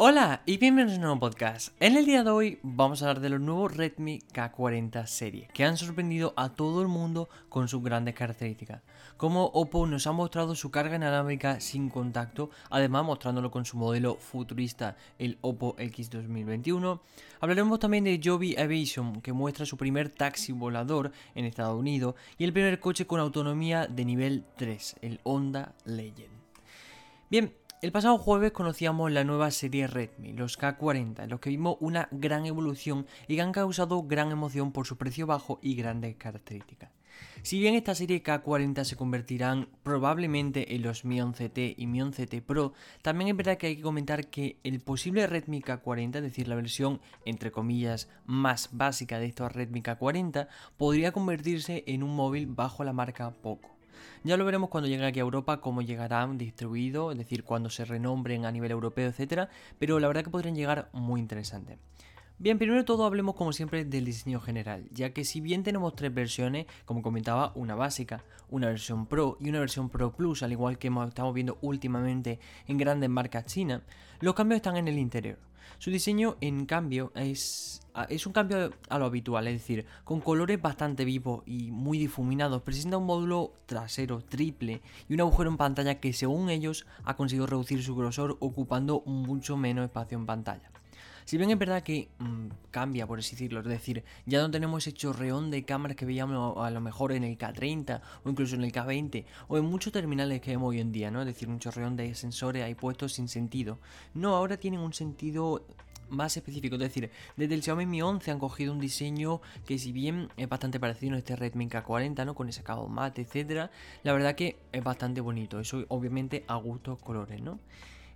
Hola y bienvenidos a un nuevo podcast. En el día de hoy vamos a hablar de los nuevos Redmi K40 serie, que han sorprendido a todo el mundo con sus grandes características. Como Oppo nos ha mostrado su carga inalámbrica sin contacto, además mostrándolo con su modelo futurista, el Oppo X 2021. Hablaremos también de Joby Aviation, que muestra su primer taxi volador en Estados Unidos, y el primer coche con autonomía de nivel 3, el Honda Legend. Bien, el pasado jueves conocíamos la nueva serie Redmi, los K40, en los que vimos una gran evolución y que han causado gran emoción por su precio bajo y grandes características. Si bien esta serie K40 se convertirán probablemente en los Mi 11T y Mi 11T Pro, también es verdad que hay que comentar que el posible Redmi K40, es decir, la versión entre comillas más básica de estos Redmi K40, podría convertirse en un móvil bajo la marca Poco. Ya lo veremos cuando llegue aquí a Europa, cómo llegarán distribuidos, es decir, cuando se renombren a nivel europeo, etcétera, pero la verdad que podrían llegar muy interesante. Bien, primero todo hablemos como siempre del diseño general, ya que si bien tenemos tres versiones, como comentaba, una básica, una versión Pro y una versión Pro Plus, al igual que estamos viendo últimamente en grandes marcas chinas, los cambios están en el interior. Su diseño, en cambio, es, es un cambio a lo habitual, es decir, con colores bastante vivos y muy difuminados, presenta un módulo trasero triple y un agujero en pantalla que según ellos ha conseguido reducir su grosor ocupando mucho menos espacio en pantalla. Si bien es verdad que mm, cambia, por así decirlo, es decir, ya no tenemos ese chorreón de cámaras que veíamos a lo mejor en el K30 o incluso en el K20 o en muchos terminales que vemos hoy en día, ¿no? Es decir, un chorreón de sensores ahí puestos sin sentido. No, ahora tienen un sentido más específico. Es decir, desde el Xiaomi Mi 11 han cogido un diseño que si bien es bastante parecido a este Redmi K40, ¿no? Con ese cabo mate, etcétera, la verdad que es bastante bonito. Eso obviamente a gustos colores, ¿no?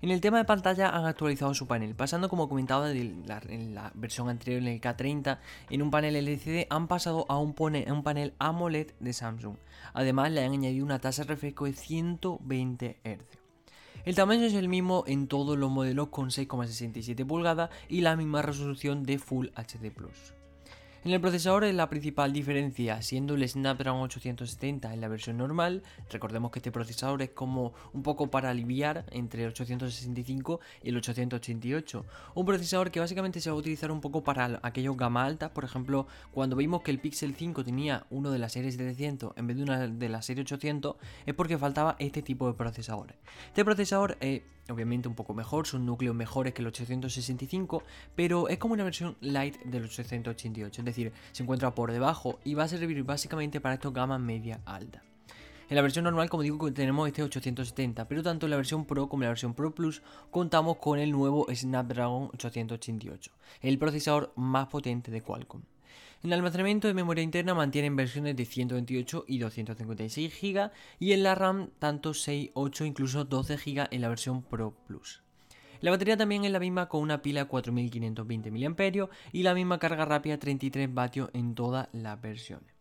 En el tema de pantalla han actualizado su panel, pasando como comentaba en la versión anterior en el K30, en un panel LCD han pasado a un, un panel AMOLED de Samsung. Además le han añadido una tasa de refresco de 120 Hz. El tamaño es el mismo en todos los modelos con 6,67 pulgadas y la misma resolución de Full HD. En el procesador es la principal diferencia, siendo el Snapdragon 870 en la versión normal. Recordemos que este procesador es como un poco para aliviar entre el 865 y el 888. Un procesador que básicamente se va a utilizar un poco para aquellos gama alta. Por ejemplo, cuando vimos que el Pixel 5 tenía uno de la serie 700 en vez de una de la serie 800, es porque faltaba este tipo de procesadores. Este procesador es obviamente un poco mejor, son núcleos mejores que el 865, pero es como una versión light del 888, es decir, se encuentra por debajo y va a servir básicamente para estos gama media alta. En la versión normal, como digo, tenemos este 870, pero tanto en la versión Pro como en la versión Pro Plus contamos con el nuevo Snapdragon 888, el procesador más potente de Qualcomm. En almacenamiento de memoria interna mantienen versiones de 128 y 256 GB y en la RAM tanto 6, 8, incluso 12 GB en la versión Pro Plus. La batería también es la misma con una pila 4520 mAh y la misma carga rápida 33 vatios en todas las versiones.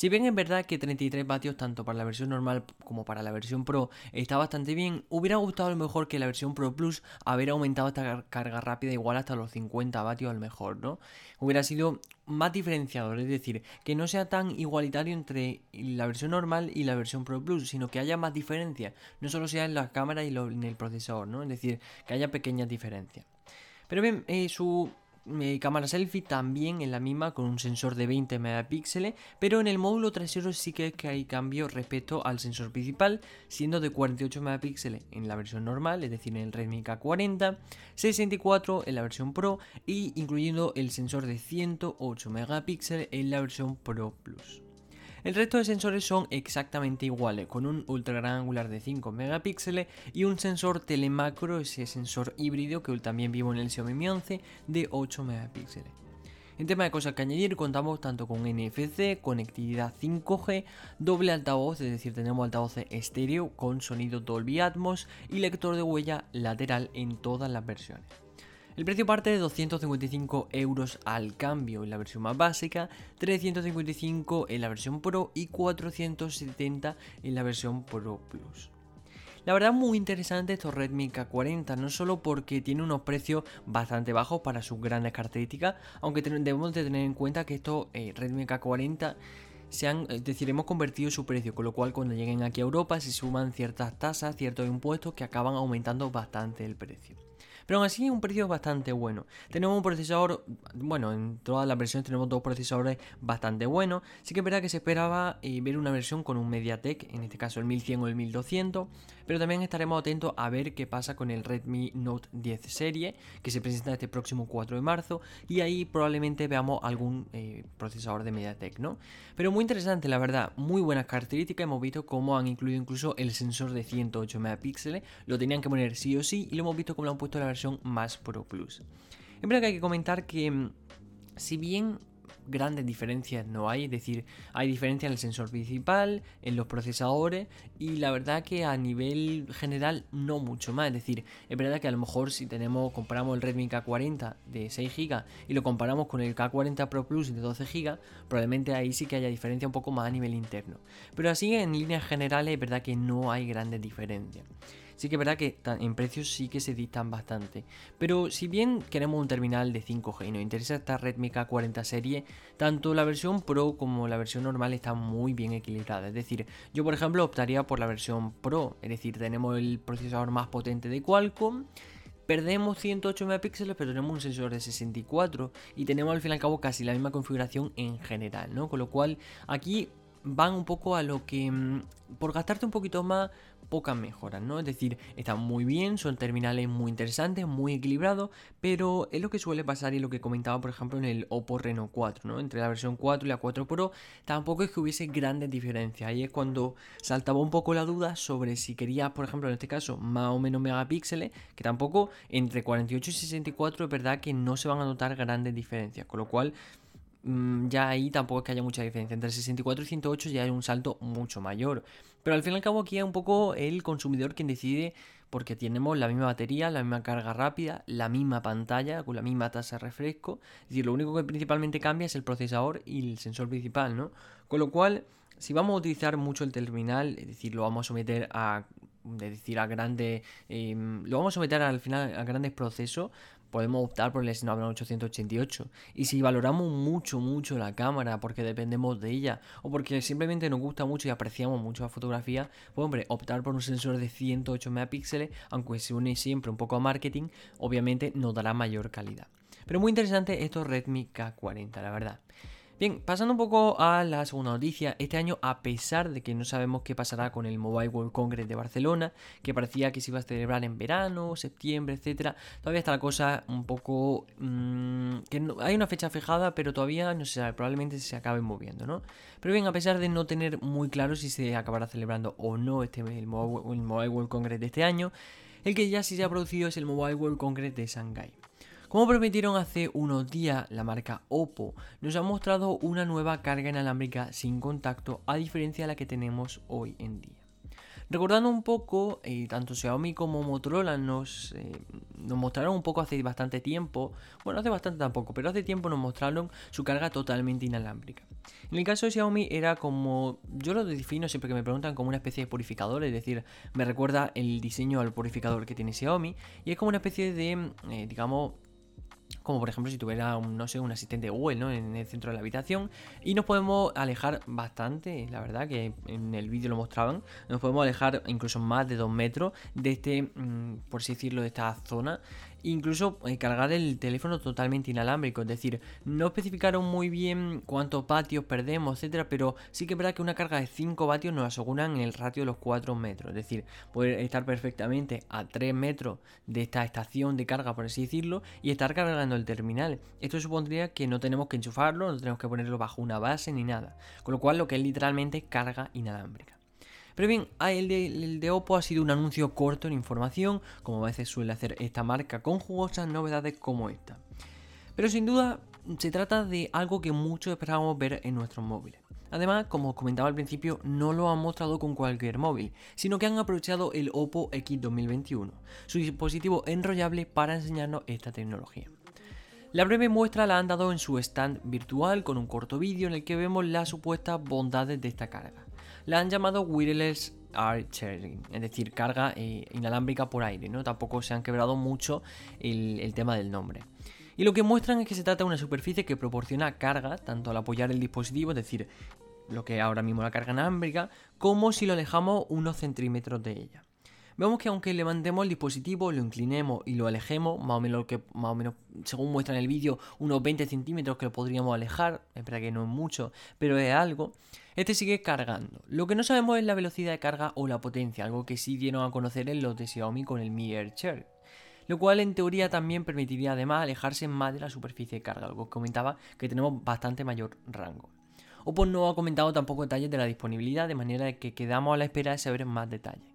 Si bien es verdad que 33 vatios tanto para la versión normal como para la versión Pro está bastante bien, hubiera gustado a lo mejor que la versión Pro Plus haber aumentado esta carga rápida igual hasta los 50 vatios a lo mejor, ¿no? Hubiera sido más diferenciador, es decir, que no sea tan igualitario entre la versión normal y la versión Pro Plus, sino que haya más diferencias, no solo sea en la cámara y en el procesador, ¿no? Es decir, que haya pequeñas diferencias. Pero bien, eh, su cámara selfie también en la misma con un sensor de 20 megapíxeles, pero en el módulo trasero sí que, que hay cambio respecto al sensor principal, siendo de 48 megapíxeles en la versión normal, es decir, en el Redmi K40, 64 en la versión Pro y incluyendo el sensor de 108 megapíxeles en la versión Pro Plus. El resto de sensores son exactamente iguales, con un ultra gran angular de 5 megapíxeles y un sensor telemacro, ese sensor híbrido que también vivo en el Xiaomi Mi 11 de 8 megapíxeles. En tema de cosas que añadir, contamos tanto con NFC, conectividad 5G, doble altavoz, es decir, tenemos altavoces estéreo con sonido Dolby Atmos y lector de huella lateral en todas las versiones. El precio parte de 255 euros al cambio en la versión más básica, 355 en la versión Pro y 470 en la versión Pro Plus. La verdad muy interesante estos Redmi K40, no solo porque tiene unos precios bastante bajos para sus grandes características, aunque debemos de tener en cuenta que estos eh, Redmi K40 se han, es decir, hemos convertido su precio, con lo cual cuando lleguen aquí a Europa se suman ciertas tasas, ciertos impuestos que acaban aumentando bastante el precio. Pero aún así un precio bastante bueno. Tenemos un procesador, bueno, en todas las versiones tenemos dos procesadores bastante buenos. Sí que es verdad que se esperaba eh, ver una versión con un MediaTek, en este caso el 1100 o el 1200, pero también estaremos atentos a ver qué pasa con el Redmi Note 10 serie, que se presenta este próximo 4 de marzo, y ahí probablemente veamos algún eh, procesador de MediaTek, ¿no? Pero muy interesante, la verdad, muy buenas características, hemos visto cómo han incluido incluso el sensor de 108 megapíxeles, lo tenían que poner sí o sí, y lo hemos visto como lo han puesto en la versión más Pro Plus. En verdad que hay que comentar que mm, si bien grandes diferencias no hay, es decir, hay diferencias en el sensor principal, en los procesadores y la verdad que a nivel general no mucho más, es decir, es verdad que a lo mejor si tenemos comparamos el Redmi K40 de 6 GB y lo comparamos con el K40 Pro Plus de 12 GB, probablemente ahí sí que haya diferencia un poco más a nivel interno. Pero así en líneas generales es verdad que no hay grandes diferencias. Sí que es verdad que en precios sí que se distan bastante. Pero si bien queremos un terminal de 5G y nos interesa esta Redmi K40 serie, tanto la versión Pro como la versión normal están muy bien equilibradas. Es decir, yo por ejemplo optaría por la versión Pro. Es decir, tenemos el procesador más potente de Qualcomm. Perdemos 108 megapíxeles, pero tenemos un sensor de 64 y tenemos al fin y al cabo casi la misma configuración en general, ¿no? Con lo cual aquí van un poco a lo que mm, por gastarte un poquito más pocas mejoras, ¿no? Es decir, están muy bien, son terminales muy interesantes, muy equilibrados, pero es lo que suele pasar y lo que comentaba, por ejemplo, en el Oppo Reno 4, ¿no? Entre la versión 4 y la 4 Pro, tampoco es que hubiese grandes diferencias. Ahí es cuando saltaba un poco la duda sobre si querías, por ejemplo, en este caso, más o menos megapíxeles, que tampoco entre 48 y 64 es verdad que no se van a notar grandes diferencias, con lo cual ya ahí tampoco es que haya mucha diferencia. Entre 64 y 108 ya hay un salto mucho mayor. Pero al fin y al cabo aquí es un poco el consumidor quien decide porque tenemos la misma batería, la misma carga rápida, la misma pantalla con la misma tasa de refresco. Es decir, lo único que principalmente cambia es el procesador y el sensor principal, ¿no? Con lo cual, si vamos a utilizar mucho el terminal, es decir, lo vamos a someter a decir a grandes em, lo vamos a someter al final a grandes procesos podemos optar por el Snapdragon 888. Y si valoramos mucho, mucho la cámara porque dependemos de ella o porque simplemente nos gusta mucho y apreciamos mucho la fotografía, pues hombre, optar por un sensor de 108 megapíxeles, aunque se une siempre un poco a marketing, obviamente nos dará mayor calidad. Pero muy interesante estos Redmi K40, la verdad. Bien, pasando un poco a la segunda noticia, este año a pesar de que no sabemos qué pasará con el Mobile World Congress de Barcelona, que parecía que se iba a celebrar en verano, septiembre, etcétera, todavía está la cosa un poco mm, que hay una fecha fijada, pero todavía no se sabe, probablemente se acabe moviendo, ¿no? Pero bien, a pesar de no tener muy claro si se acabará celebrando o no este el Mobile World Congress de este año, el que ya sí se ha producido es el Mobile World Congress de Shanghai. Como prometieron hace unos días, la marca Oppo nos ha mostrado una nueva carga inalámbrica sin contacto a diferencia de la que tenemos hoy en día. Recordando un poco, eh, tanto Xiaomi como Motorola nos, eh, nos mostraron un poco hace bastante tiempo, bueno, hace bastante tampoco, pero hace tiempo nos mostraron su carga totalmente inalámbrica. En el caso de Xiaomi era como, yo lo defino siempre que me preguntan como una especie de purificador, es decir, me recuerda el diseño al purificador que tiene Xiaomi y es como una especie de, eh, digamos, como por ejemplo si tuviera un, no sé, un asistente Google ¿no? en el centro de la habitación y nos podemos alejar bastante, la verdad que en el vídeo lo mostraban, nos podemos alejar incluso más de 2 metros de este, mm, por así decirlo, de esta zona incluso eh, cargar el teléfono totalmente inalámbrico, es decir, no especificaron muy bien cuántos vatios perdemos, etcétera, pero sí que es verdad que una carga de 5 vatios nos aseguran el ratio de los 4 metros, es decir, poder estar perfectamente a 3 metros de esta estación de carga, por así decirlo, y estar cargando el terminal. Esto supondría que no tenemos que enchufarlo, no tenemos que ponerlo bajo una base ni nada, con lo cual lo que es literalmente carga inalámbrica. Pero bien, ah, el de, Oppo ha sido un anuncio corto en información, como a veces suele hacer esta marca, con jugosas novedades como esta. Pero sin duda se trata de algo que muchos esperábamos ver en nuestros móviles. Además, como os comentaba al principio, no lo han mostrado con cualquier móvil, sino que han aprovechado el Oppo X 2021, su dispositivo enrollable para enseñarnos esta tecnología. La breve muestra la han dado en su stand virtual con un corto vídeo en el que vemos las supuestas bondades de esta carga la han llamado wireless air sharing, es decir, carga eh, inalámbrica por aire, ¿no? Tampoco se han quebrado mucho el, tema del nombre. Y lo que muestran es que se trata de una superficie que proporciona carga, tanto al apoyar el dispositivo, es decir, lo que ahora mismo la carga inalámbrica, como si lo alejamos unos centímetros de ella. Vemos que aunque levantemos el dispositivo, lo inclinemos y lo alejemos, más o menos, que, más o menos según muestra en el vídeo, unos 20 centímetros que lo podríamos alejar, es verdad que no es mucho, pero es algo, este sigue cargando. Lo que no sabemos es la velocidad de carga o la potencia, algo que sí dieron a conocer en los de Xiaomi con el Mi Air Share lo cual en teoría también permitiría además alejarse más de la superficie de carga, algo que comentaba que tenemos bastante mayor rango. Oppo no ha comentado tampoco detalles de la disponibilidad, de manera que quedamos a la espera de saber más detalles.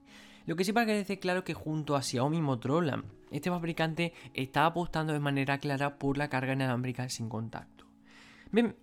Lo que sí parece claro que junto a Xiaomi Motorola, este fabricante está apostando de manera clara por la carga inalámbrica sin contacto. Bien,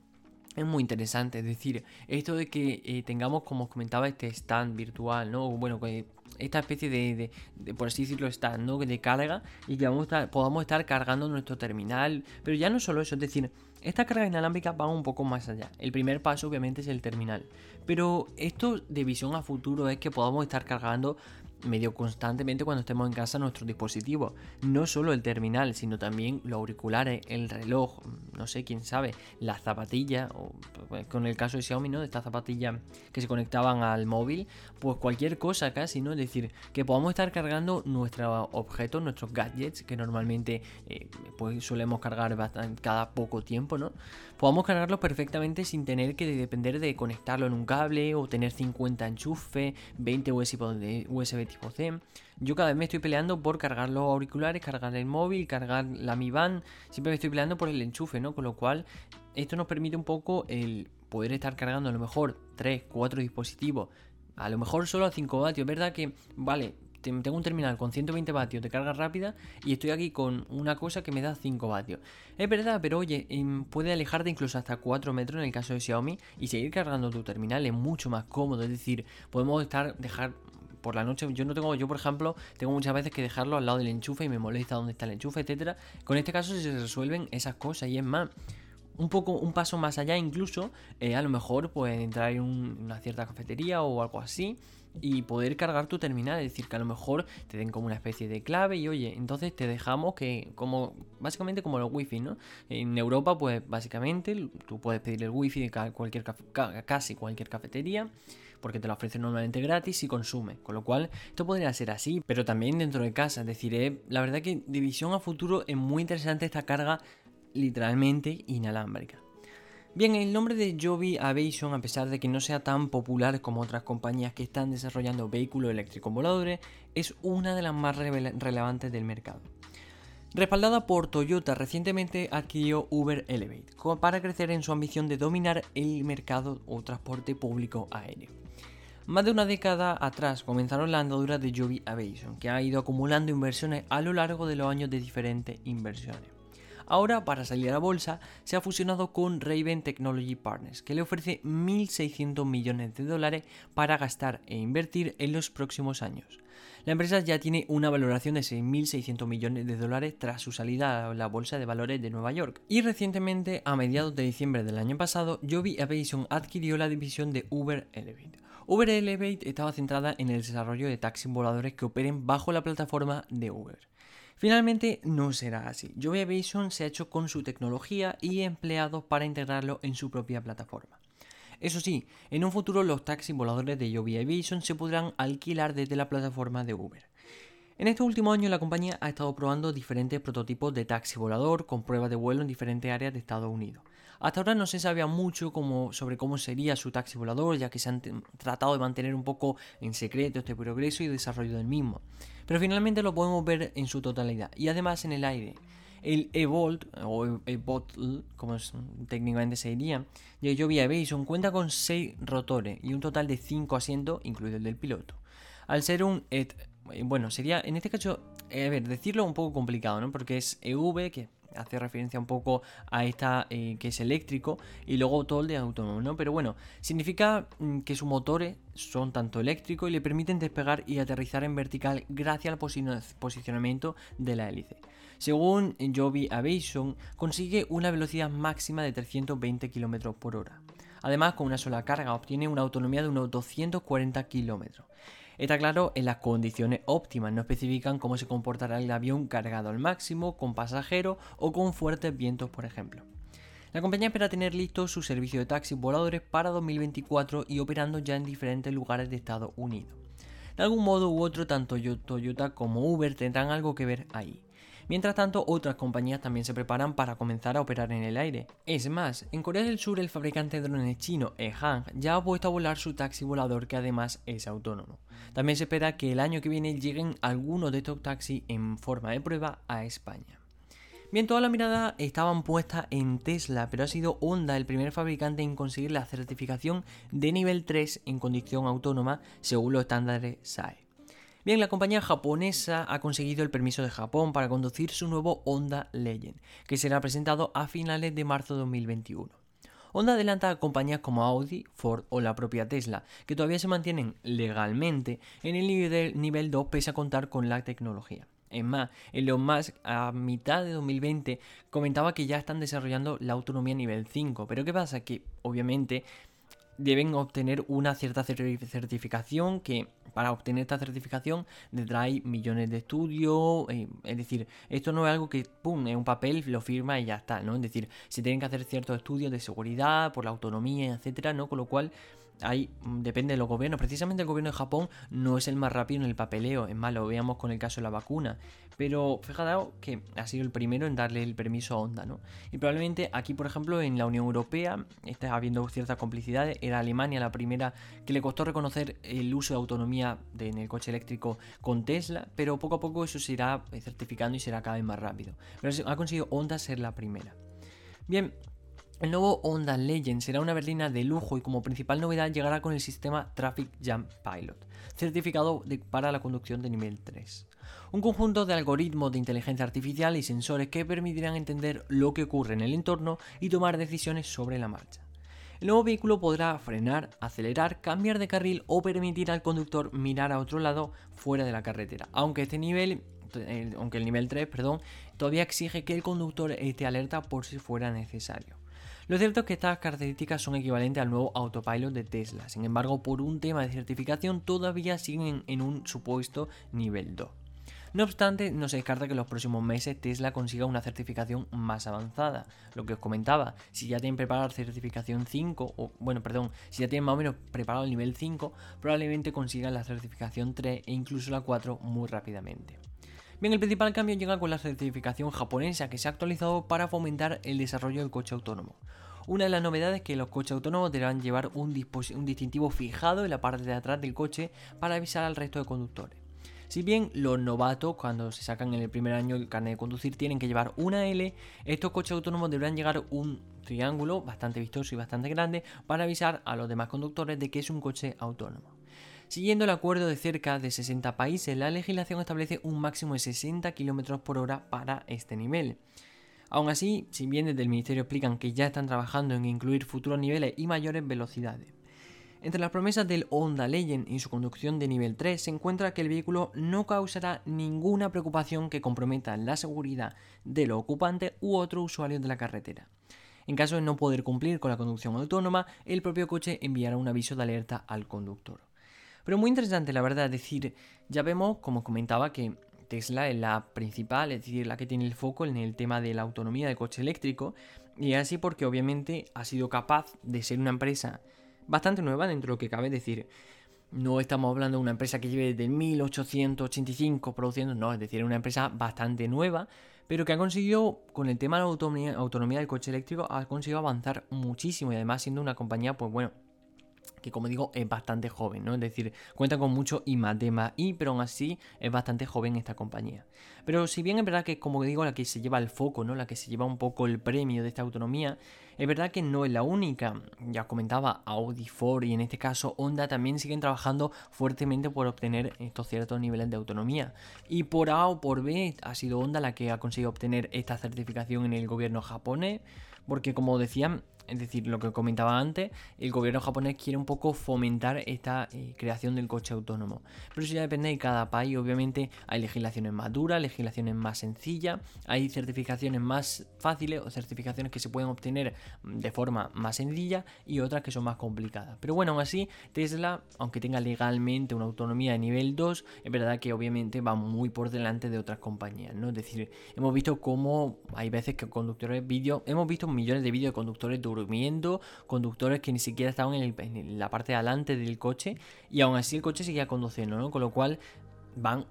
es muy interesante, es decir, esto de que eh, tengamos, como os comentaba, este stand virtual, ¿no? Bueno, que esta especie de, por así decirlo, stand, ¿no? De carga y que podamos estar cargando nuestro terminal. Pero ya no solo eso, es decir, esta carga inalámbrica va un poco más allá. El primer paso obviamente es el terminal. Pero esto de visión a futuro es que podamos estar cargando medio constantemente cuando estemos en casa nuestros dispositivos. No solo el terminal, sino también los auriculares, el reloj, no sé, quién sabe, la zapatilla, o pues, con el caso de Xiaomi, ¿no? De estas zapatillas que se conectaban al móvil, pues cualquier cosa casi, ¿no? Es decir, que podamos estar cargando nuestros objetos, nuestros gadgets, que normalmente eh, pues solemos cargar cada poco tiempo, ¿no? Podamos cargarlos perfectamente sin tener que depender de conectarlo en un cable o tener 50 enchufes, 20 USB, USB tipo C. Yo cada vez me estoy peleando por cargar los auriculares, cargar el móvil, cargar la Mi Band. Siempre me estoy peleando por el enchufe, ¿no? Con lo cual, esto nos permite un poco el poder estar cargando a lo mejor 3, 4 dispositivos. A lo mejor solo a 5 vatios. ¿Verdad que, vale, tengo un terminal con 120 vatios de carga rápida y estoy aquí con una cosa que me da 5 vatios. Es verdad, pero oye, em, puede alejarte incluso hasta 4 metros en el caso de Xiaomi y seguir cargando tu terminal es mucho más cómodo. Es decir, podemos estar, dejar por la noche, yo no tengo, yo por ejemplo, tengo muchas veces que dejarlo al lado del enchufe y me molesta dónde está el enchufe, etcétera. Con este caso se resuelven esas cosas y es más. Un poco, un paso más allá incluso, eh, a lo mejor pues entrar en una cierta cafetería o algo así y poder cargar tu terminal, es decir, que a lo mejor te den como una especie de clave y oye, entonces te dejamos que como básicamente como los wifi, ¿no? En Europa pues básicamente tú puedes pedir el wifi de cualquier casi cualquier cafetería porque te lo ofrecen normalmente gratis y consume. Con lo cual, esto podría ser así, pero también dentro de casa. Es decir, eh, la verdad que de visión a futuro es muy interesante esta carga literalmente inalámbrica. Bien, el nombre de Joby Aviation, a pesar de que no sea tan popular como otras compañías que están desarrollando vehículos eléctricos voladores, es una de las más relevantes del mercado. Respaldada por Toyota, recientemente adquirió Uber Elevate para crecer en su ambición de dominar el mercado o transporte público aéreo. Más de una década atrás comenzaron la andadura de Joby Aviation, que ha ido acumulando inversiones a lo largo de los años de diferentes inversiones. Ahora, para salir a la bolsa, se ha fusionado con Raven Technology Partners, que le ofrece 1.600 millones de dólares para gastar e invertir en los próximos años. La empresa ya tiene una valoración de 6.600 millones de dólares tras su salida a la bolsa de valores de Nueva York. Y recientemente, a mediados de diciembre del año pasado, Joby Aviation adquirió la división de Uber Elevate. Uber Elevate estaba centrada en el desarrollo de taxis voladores que operen bajo la plataforma de Uber. Finalmente no será así. Joby Aviation se ha hecho con su tecnología y empleados para integrarlo en su propia plataforma. Eso sí, en un futuro los taxis voladores de Joby Aviation se podrán alquilar desde la plataforma de Uber. En este último año la compañía ha estado probando diferentes prototipos de taxi volador con pruebas de vuelo en diferentes áreas de Estados Unidos. Hasta ahora no se sabía mucho sobre cómo sería su taxi volador, ya que se han tratado de mantener un poco en secreto este progreso y desarrollo del mismo. Pero finalmente lo podemos ver en su totalidad y además en el aire. El Evolt, o Evolt, como técnicamente se diría, de Joby Aviation cuenta con 6 rotores y un total de 5 asientos, incluido el del piloto. Al ser un ET, bueno, sería en este caso, a ver, decirlo un poco complicado, ¿no? Porque es EV, que hace referencia un poco a esta eh, que es eléctrico y luego todo el de autónomo, ¿no? Pero bueno, significa mm, que sus motores son tanto eléctricos y le permiten despegar y aterrizar en vertical gracias al posicionamiento de la hélice. Según Joby Aviation, consigue una velocidad máxima de 320 km por hora. Además, con una sola carga obtiene una autonomía de unos 240 km. Está claro en las condiciones óptimas, no especifican cómo se comportará el avión cargado al máximo, con pasajeros o con fuertes vientos, por ejemplo. La compañía espera tener listo su servicio de taxis voladores para 2024 y operando ya en diferentes lugares de Estados Unidos. De algún modo u otro, tanto Toyota como Uber tendrán algo que ver ahí. Mientras tanto, otras compañías también se preparan para comenzar a operar en el aire. Es más, en Corea del Sur el fabricante de drones chino EHang ya ha puesto a volar su taxi volador que además es autónomo. También se espera que el año que viene lleguen algunos de estos taxis en forma de prueba a España. Bien, toda la mirada estaban puesta en Tesla, pero ha sido Honda el primer fabricante en conseguir la certificación de nivel 3 en conducción autónoma según los estándares SAE. Bien, la compañía japonesa ha conseguido el permiso de Japón para conducir su nuevo Honda Legend, que será presentado a finales de marzo de 2021. Honda adelanta a compañías como Audi, Ford o la propia Tesla, que todavía se mantienen legalmente en el nivel, nivel 2 pese a contar con la tecnología. Es más, Elon Musk a mitad de 2020 comentaba que ya están desarrollando la autonomía nivel 5. Pero ¿qué pasa? Que obviamente deben obtener una cierta certificación que para obtener esta certificación trae millones de estudios, eh, es decir, esto no es algo que, pum, es un papel, lo firma y ya está, ¿no? Es decir, se tienen que hacer ciertos estudios de seguridad, por la autonomía, etcétera, ¿no? Con lo cual hay, mm, depende de los gobiernos. Precisamente el gobierno de Japón no es el más rápido en el papeleo. Es más, lo veíamos con el caso de la vacuna. Pero fíjate que ha sido el primero en darle el permiso a Honda, ¿no? Y probablemente aquí, por ejemplo, en la Unión Europea está habiendo ciertas complicidades. Era Alemania la primera que le costó reconocer el uso de autonomía en el coche eléctrico con Tesla. Pero poco a poco eso se irá certificando y será cada vez más rápido. Pero ha conseguido Honda ser la primera. Bien, el nuevo Honda Legend será una berlina de lujo y como principal novedad llegará con el sistema Traffic Jam Pilot, certificado para la conducción de nivel 3. Un conjunto de algoritmos de inteligencia artificial y sensores que permitirán entender lo que ocurre en el entorno y tomar decisiones sobre la marcha. El nuevo vehículo podrá frenar, acelerar, cambiar de carril o permitir al conductor mirar a otro lado fuera de la carretera, aunque este nivel aunque el nivel 3, perdón, todavía exige que el conductor esté alerta por si fuera necesario. Lo cierto es que estas características son equivalentes al nuevo autopilot de Tesla, sin embargo por un tema de certificación todavía siguen en un supuesto nivel 2. No obstante, no se descarta que en los próximos meses Tesla consiga una certificación más avanzada. Lo que os comentaba, si ya tienen preparada la certificación 5, o bueno, perdón, si ya tienen más o menos preparado el nivel 5, probablemente consigan la certificación 3 e incluso la 4 muy rápidamente. Bien, el principal cambio llega con la certificación japonesa que se ha actualizado para fomentar el desarrollo del coche autónomo. Una de las novedades es que los coches autónomos deberán llevar un, distintivo fijado en la parte de atrás del coche para avisar al resto de conductores. Si bien los novatos, cuando se sacan en el primer año el carnet de conducir, tienen que llevar una L, estos coches autónomos deberán llegar un triángulo bastante vistoso y bastante grande para avisar a los demás conductores de que es un coche autónomo. Siguiendo el acuerdo de cerca de 60 países, la legislación establece un máximo de 60 km por hora para este nivel. Aún así, si bien desde el Ministerio explican que ya están trabajando en incluir futuros niveles y mayores velocidades. Entre las promesas del Honda Legend y su conducción de nivel 3 se encuentra que el vehículo no causará ninguna preocupación que comprometa la seguridad de los ocupantes u otros usuarios de la carretera. En caso de no poder cumplir con la conducción autónoma, el propio coche enviará un aviso de alerta al conductor. Pero muy interesante, la verdad, es decir, ya vemos, como comentaba, que Tesla es la principal, es decir, la que tiene el foco en el tema de la autonomía del coche eléctrico, y así porque obviamente ha sido capaz de ser una empresa bastante nueva dentro de lo que cabe decir. No estamos hablando de una empresa que lleve desde 1885 produciendo, no, es decir, una empresa bastante nueva, pero que ha conseguido, con el tema de la autonomía, autonomía del coche eléctrico, ha conseguido avanzar muchísimo y además siendo una compañía, pues bueno, que como digo es bastante joven, ¿no? Es decir, cuenta con mucho I más I, pero aún así es bastante joven esta compañía. Pero si bien es verdad que, como digo, la que se lleva el foco, ¿no? La que se lleva un poco el premio de esta autonomía, es verdad que no es la única. Ya comentaba Audi, Ford y en este caso Honda también siguen trabajando fuertemente por obtener estos ciertos niveles de autonomía. Y por A o por B ha sido Honda la que ha conseguido obtener esta certificación en el gobierno japonés porque como decían, es decir, lo que comentaba antes, el gobierno japonés quiere un poco fomentar esta eh, creación del coche autónomo. Pero eso ya depende de cada país. Obviamente hay legislaciones más duras, legislaciones más sencillas, hay certificaciones más fáciles o certificaciones que se pueden obtener de forma más sencilla y otras que son más complicadas. Pero bueno, aún así, Tesla, aunque tenga legalmente una autonomía de nivel 2, es verdad que obviamente va muy por delante de otras compañías. ¿no? Es decir, hemos visto cómo hay veces que conductores vídeo, hemos visto millones de vídeos de conductores durmiendo, conductores que ni siquiera estaban en, la parte de adelante del coche y aún así el coche seguía conduciendo, ¿no? Con lo cual van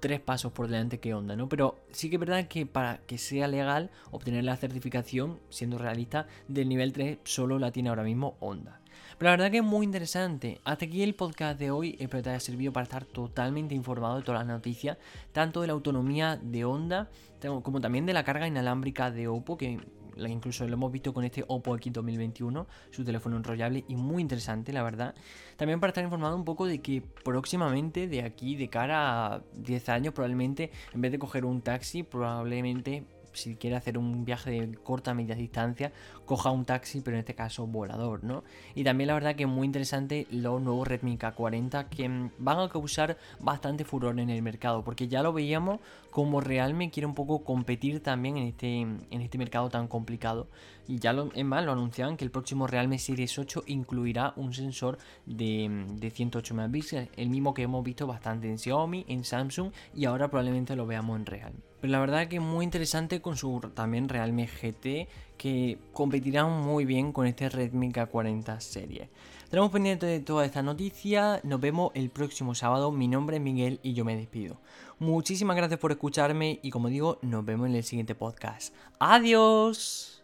tres pasos por delante que Honda, ¿no? Pero sí que es verdad que para que sea legal obtener la certificación, siendo realista, del nivel 3 solo la tiene ahora mismo Honda. Pero la verdad que es muy interesante. Hasta aquí el podcast de hoy. Espero te haya servido para estar totalmente informado de todas las noticias, tanto de la autonomía de Honda como también de la carga inalámbrica de Oppo, que incluso lo hemos visto con este Oppo X 2021, su teléfono enrollable y muy interesante, la verdad. También para estar informado un poco de que próximamente, de aquí, de cara a 10 años, probablemente, en vez de coger un taxi, probablemente si quiere hacer un viaje de corta media distancia, coja un taxi, pero en este caso volador, ¿no? Y también la verdad que muy interesante los nuevos Redmi K40 que mm, van a causar bastante furor en el mercado, porque ya lo veíamos como Realme quiere un poco competir también en este, en este mercado tan complicado. Y ya lo, es más, lo anunciaban que el próximo Realme Series 8 incluirá un sensor de, de 108 megapíxeles, el mismo que hemos visto bastante en Xiaomi, en Samsung y ahora probablemente lo veamos en Realme. Pero la verdad que es muy interesante con su también Realme GT que competirá muy bien con este Redmi K40 serie. Tenemos pendiente de toda esta noticia. Nos vemos el próximo sábado. Mi nombre es Miguel y yo me despido. Muchísimas gracias por escucharme y como digo, nos vemos en el siguiente podcast. Adiós.